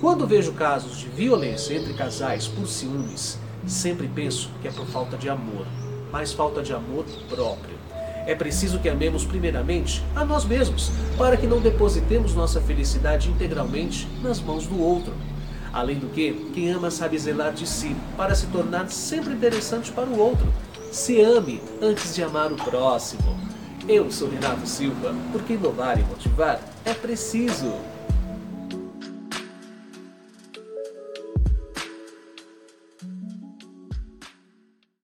Quando vejo casos de violência entre casais por ciúmes, sempre penso que é por falta de amor, mas falta de amor próprio. É preciso que amemos primeiramente a nós mesmos, para que não depositemos nossa felicidade integralmente nas mãos do outro. Além do que, quem ama sabe zelar de si, para se tornar sempre interessante para o outro. Se ame antes de amar o próximo. Eu sou Renato Silva, porque inovar e motivar é preciso.